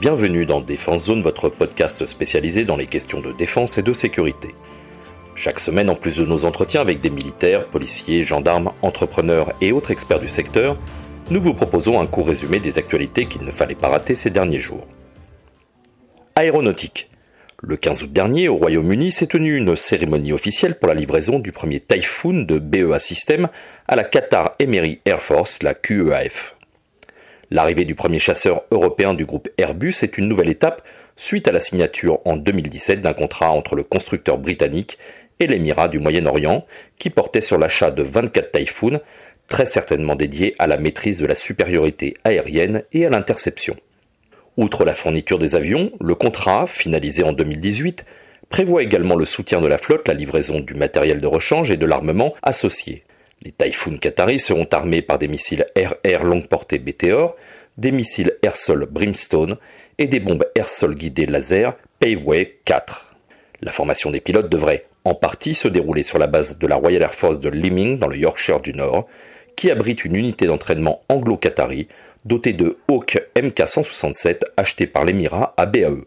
Bienvenue dans Défense Zone, votre podcast spécialisé dans les questions de défense et de sécurité. Chaque semaine, en plus de nos entretiens avec des militaires, policiers, gendarmes, entrepreneurs et autres experts du secteur, nous vous proposons un court résumé des actualités qu'il ne fallait pas rater ces derniers jours. Aéronautique. Le 15 août dernier, au Royaume-Uni, s'est tenue une cérémonie officielle pour la livraison du premier Typhoon de BEA System à la Qatar Emery Air Force, la QEAF. L'arrivée du premier chasseur européen du groupe Airbus est une nouvelle étape suite à la signature en 2017 d'un contrat entre le constructeur britannique et l'Émirat du Moyen-Orient qui portait sur l'achat de 24 Typhoon, très certainement dédiés à la maîtrise de la supériorité aérienne et à l'interception. Outre la fourniture des avions, le contrat, finalisé en 2018, prévoit également le soutien de la flotte, la livraison du matériel de rechange et de l'armement associé. Les Typhoon qataris seront armés par des missiles air-air longue portée BTOR, des missiles air-sol Brimstone et des bombes air-sol guidées laser Paveway 4. La formation des pilotes devrait en partie se dérouler sur la base de la Royal Air Force de Liming dans le Yorkshire du Nord, qui abrite une unité d'entraînement anglo-qatari dotée de Hawk MK167 achetée par l'Émirat à BAE.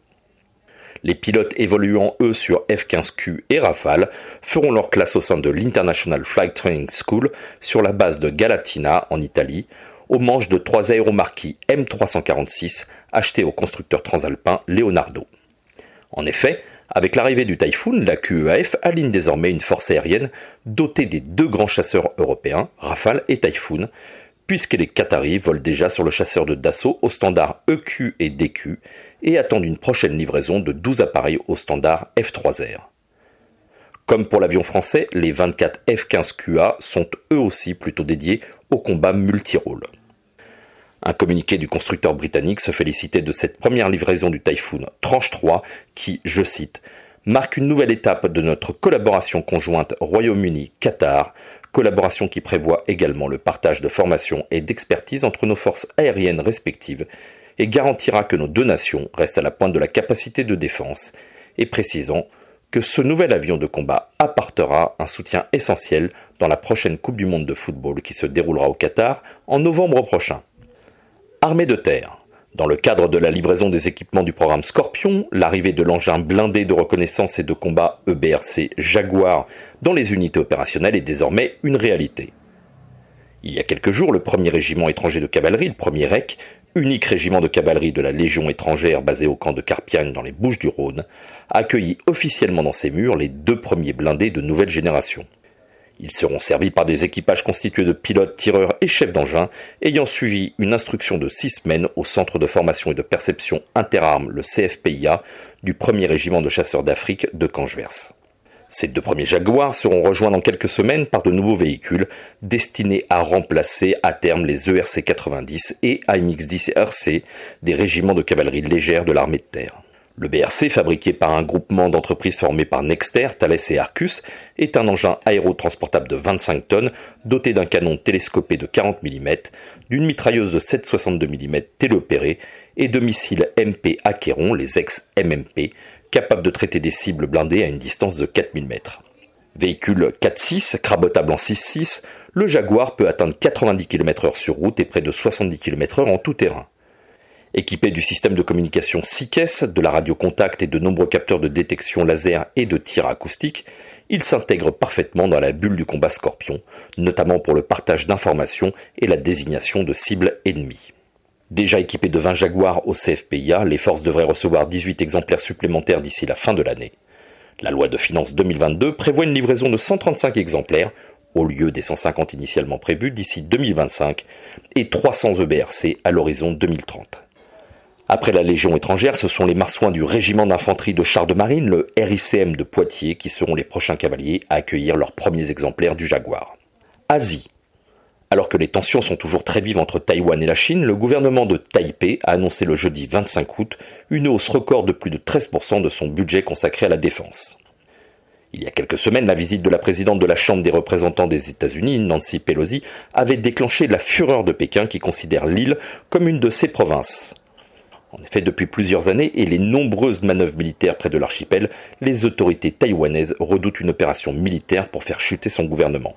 Les pilotes évoluant eux sur F-15Q et Rafale feront leur classe au sein de l'International Flight Training School sur la base de Galatina en Italie, au manche de trois aéromarquis M346 achetés au constructeur transalpin Leonardo. En effet, avec l'arrivée du Typhoon, la QEAF aligne désormais une force aérienne dotée des deux grands chasseurs européens, Rafale et Typhoon, puisque les Qataris volent déjà sur le chasseur de Dassault au standard EQ et DQ et attendent une prochaine livraison de 12 appareils au standard F3R. Comme pour l'avion français, les 24 F-15QA sont eux aussi plutôt dédiés au combat multirôle. Un communiqué du constructeur britannique se félicitait de cette première livraison du Typhoon Tranche 3 qui, je cite, marque une nouvelle étape de notre collaboration conjointe Royaume-Uni-Qatar, collaboration qui prévoit également le partage de formation et d'expertise entre nos forces aériennes respectives et garantira que nos deux nations restent à la pointe de la capacité de défense, et précisant que ce nouvel avion de combat apportera un soutien essentiel dans la prochaine Coupe du Monde de football qui se déroulera au Qatar en novembre prochain. Armée de terre. Dans le cadre de la livraison des équipements du programme Scorpion, l'arrivée de l'engin blindé de reconnaissance et de combat EBRC Jaguar dans les unités opérationnelles est désormais une réalité. Il y a quelques jours, le premier régiment étranger de cavalerie, le premier REC, unique régiment de cavalerie de la Légion étrangère basé au camp de Carpiagne dans les Bouches du Rhône, a accueilli officiellement dans ses murs les deux premiers blindés de nouvelle génération. Ils seront servis par des équipages constitués de pilotes, tireurs et chefs d'engin, ayant suivi une instruction de six semaines au Centre de formation et de perception interarmes, le CFPIA, du 1er régiment de chasseurs d'Afrique de Cangeverse. Ces deux premiers Jaguars seront rejoints dans quelques semaines par de nouveaux véhicules destinés à remplacer à terme les ERC 90 et AMX-10 RC des régiments de cavalerie légère de l'armée de terre. Le BRC, fabriqué par un groupement d'entreprises formé par Nexter, Thales et Arcus, est un engin aérotransportable de 25 tonnes, doté d'un canon télescopé de 40 mm, d'une mitrailleuse de 7,62 mm téléopérée et de missiles MP Acheron, les ex-MMP, capable de traiter des cibles blindées à une distance de 4000 mètres. Véhicule 4-6, crabotable en 6-6, le Jaguar peut atteindre 90 km/h sur route et près de 70 km/h en tout terrain. Équipé du système de communication 6 caisses, de la radio contact et de nombreux capteurs de détection laser et de tir acoustique, il s'intègre parfaitement dans la bulle du combat Scorpion, notamment pour le partage d'informations et la désignation de cibles ennemies. Déjà équipé de 20 Jaguars au CFPIA, les forces devraient recevoir 18 exemplaires supplémentaires d'ici la fin de l'année. La loi de finances 2022 prévoit une livraison de 135 exemplaires, au lieu des 150 initialement prévus d'ici 2025, et 300 EBRC à l'horizon 2030. Après la Légion étrangère, ce sont les marsouins du régiment d'infanterie de chars de marine, le RICM de Poitiers, qui seront les prochains cavaliers à accueillir leurs premiers exemplaires du Jaguar. Asie. Alors que les tensions sont toujours très vives entre Taïwan et la Chine, le gouvernement de Taipei a annoncé le jeudi 25 août une hausse record de plus de 13% de son budget consacré à la défense. Il y a quelques semaines, la visite de la présidente de la Chambre des représentants des États-Unis, Nancy Pelosi, avait déclenché la fureur de Pékin qui considère l'île comme une de ses provinces. En effet, depuis plusieurs années et les nombreuses manœuvres militaires près de l'archipel, les autorités taïwanaises redoutent une opération militaire pour faire chuter son gouvernement.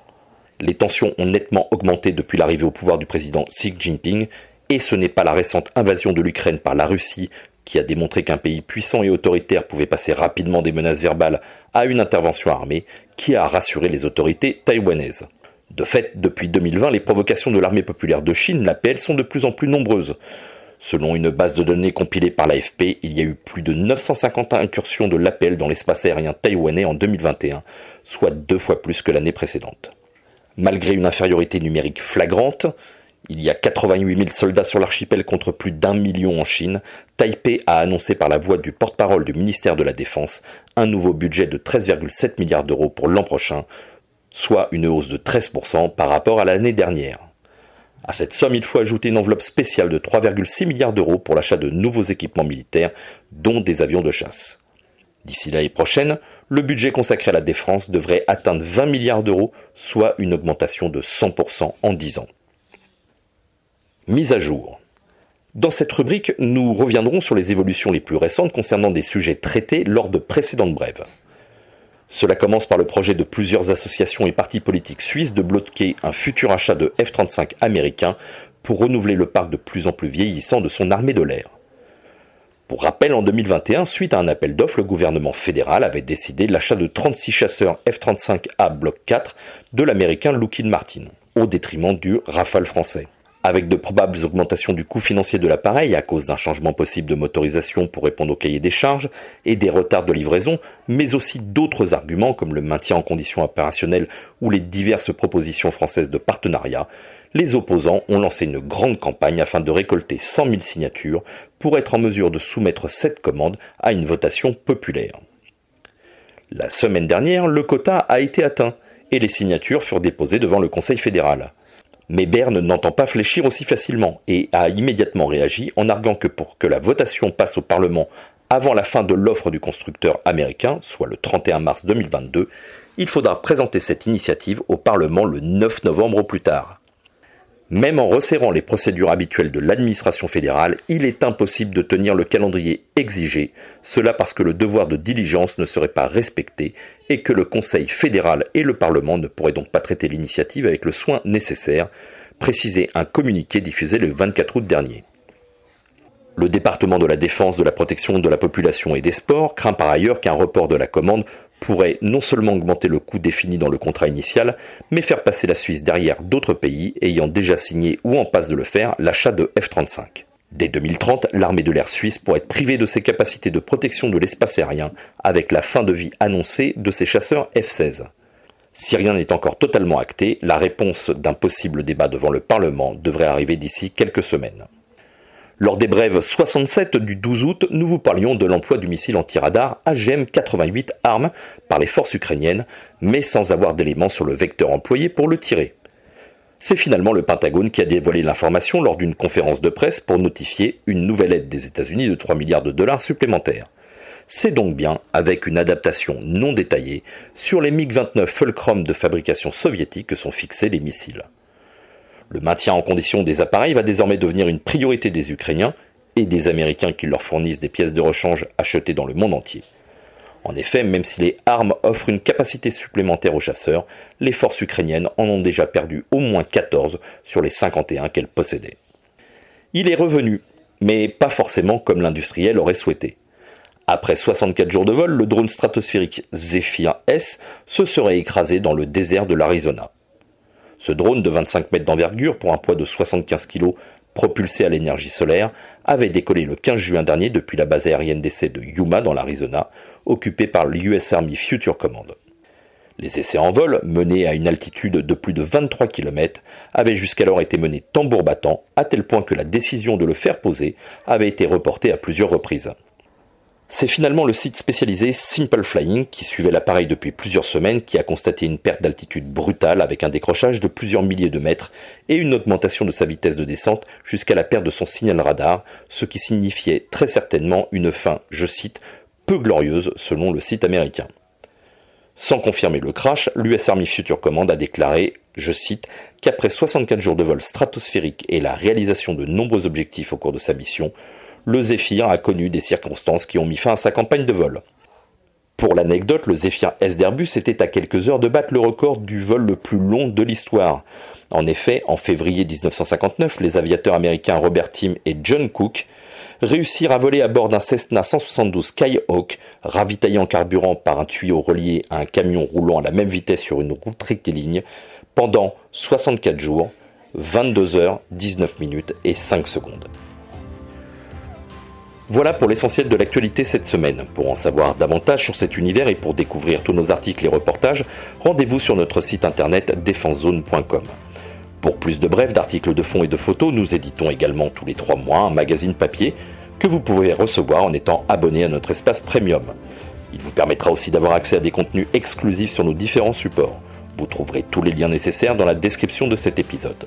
Les tensions ont nettement augmenté depuis l'arrivée au pouvoir du président Xi Jinping, et ce n'est pas la récente invasion de l'Ukraine par la Russie qui a démontré qu'un pays puissant et autoritaire pouvait passer rapidement des menaces verbales à une intervention armée, qui a rassuré les autorités taïwanaises. De fait, depuis 2020, les provocations de l'armée populaire de Chine, l'APL, sont de plus en plus nombreuses. Selon une base de données compilée par l'AFP, il y a eu plus de 950 incursions de l'APL dans l'espace aérien taïwanais en 2021, soit deux fois plus que l'année précédente. Malgré une infériorité numérique flagrante, il y a 88 000 soldats sur l'archipel contre plus d'un million en Chine. Taipei a annoncé par la voix du porte-parole du ministère de la Défense un nouveau budget de 13,7 milliards d'euros pour l'an prochain, soit une hausse de 13% par rapport à l'année dernière. À cette somme, il faut ajouter une enveloppe spéciale de 3,6 milliards d'euros pour l'achat de nouveaux équipements militaires, dont des avions de chasse. D'ici l'année prochaine, le budget consacré à la défense devrait atteindre 20 milliards d'euros, soit une augmentation de 100% en 10 ans. Mise à jour. Dans cette rubrique, nous reviendrons sur les évolutions les plus récentes concernant des sujets traités lors de précédentes brèves. Cela commence par le projet de plusieurs associations et partis politiques suisses de bloquer un futur achat de F-35 américains pour renouveler le parc de plus en plus vieillissant de son armée de l'air. Pour rappel, en 2021, suite à un appel d'offres, le gouvernement fédéral avait décidé l'achat de 36 chasseurs F-35A Block 4 de l'américain Lockheed Martin, au détriment du Rafale français. Avec de probables augmentations du coût financier de l'appareil à cause d'un changement possible de motorisation pour répondre au cahier des charges et des retards de livraison, mais aussi d'autres arguments comme le maintien en condition opérationnelle ou les diverses propositions françaises de partenariat, les opposants ont lancé une grande campagne afin de récolter 100 000 signatures pour être en mesure de soumettre cette commande à une votation populaire. La semaine dernière, le quota a été atteint et les signatures furent déposées devant le Conseil fédéral. Mais Berne n'entend pas fléchir aussi facilement et a immédiatement réagi en arguant que pour que la votation passe au Parlement avant la fin de l'offre du constructeur américain, soit le 31 mars 2022, il faudra présenter cette initiative au Parlement le 9 novembre au plus tard. Même en resserrant les procédures habituelles de l'administration fédérale, il est impossible de tenir le calendrier exigé, cela parce que le devoir de diligence ne serait pas respecté et que le Conseil fédéral et le Parlement ne pourraient donc pas traiter l'initiative avec le soin nécessaire, précisait un communiqué diffusé le 24 août dernier. Le département de la défense, de la protection de la population et des sports craint par ailleurs qu'un report de la commande pourrait non seulement augmenter le coût défini dans le contrat initial, mais faire passer la Suisse derrière d'autres pays ayant déjà signé ou en passe de le faire l'achat de F-35. Dès 2030, l'armée de l'air suisse pourrait être privée de ses capacités de protection de l'espace aérien avec la fin de vie annoncée de ses chasseurs F-16. Si rien n'est encore totalement acté, la réponse d'un possible débat devant le Parlement devrait arriver d'ici quelques semaines. Lors des brèves 67 du 12 août, nous vous parlions de l'emploi du missile anti-radar AGM-88 ARM par les forces ukrainiennes, mais sans avoir d'éléments sur le vecteur employé pour le tirer. C'est finalement le Pentagone qui a dévoilé l'information lors d'une conférence de presse pour notifier une nouvelle aide des États-Unis de 3 milliards de dollars supplémentaires. C'est donc bien avec une adaptation non détaillée sur les MiG-29 Fulcrum de fabrication soviétique que sont fixés les missiles. Le maintien en condition des appareils va désormais devenir une priorité des Ukrainiens et des Américains qui leur fournissent des pièces de rechange achetées dans le monde entier. En effet, même si les armes offrent une capacité supplémentaire aux chasseurs, les forces ukrainiennes en ont déjà perdu au moins 14 sur les 51 qu'elles possédaient. Il est revenu, mais pas forcément comme l'industriel aurait souhaité. Après 64 jours de vol, le drone stratosphérique Zephyr S se serait écrasé dans le désert de l'Arizona. Ce drone de 25 mètres d'envergure pour un poids de 75 kg propulsé à l'énergie solaire avait décollé le 15 juin dernier depuis la base aérienne d'essai de Yuma dans l'Arizona, occupée par l'US Army Future Command. Les essais en vol, menés à une altitude de plus de 23 km, avaient jusqu'alors été menés tambour battant, à tel point que la décision de le faire poser avait été reportée à plusieurs reprises. C'est finalement le site spécialisé Simple Flying qui suivait l'appareil depuis plusieurs semaines qui a constaté une perte d'altitude brutale avec un décrochage de plusieurs milliers de mètres et une augmentation de sa vitesse de descente jusqu'à la perte de son signal radar, ce qui signifiait très certainement une fin, je cite, peu glorieuse selon le site américain. Sans confirmer le crash, l'US Army Future Command a déclaré, je cite, qu'après 64 jours de vol stratosphérique et la réalisation de nombreux objectifs au cours de sa mission, le Zephyr a connu des circonstances qui ont mis fin à sa campagne de vol. Pour l'anecdote, le Zephyr S d'Airbus était à quelques heures de battre le record du vol le plus long de l'histoire. En effet, en février 1959, les aviateurs américains Robert Tim et John Cook réussir à voler à bord d'un Cessna 172 Skyhawk, ravitaillé en carburant par un tuyau relié à un camion roulant à la même vitesse sur une route rectiligne, pendant 64 jours, 22 heures, 19 minutes et 5 secondes. Voilà pour l'essentiel de l'actualité cette semaine. Pour en savoir davantage sur cet univers et pour découvrir tous nos articles et reportages, rendez-vous sur notre site internet défensezone.com. Pour plus de brefs, d'articles de fond et de photos, nous éditons également tous les trois mois un magazine papier que vous pouvez recevoir en étant abonné à notre espace premium. Il vous permettra aussi d'avoir accès à des contenus exclusifs sur nos différents supports. Vous trouverez tous les liens nécessaires dans la description de cet épisode.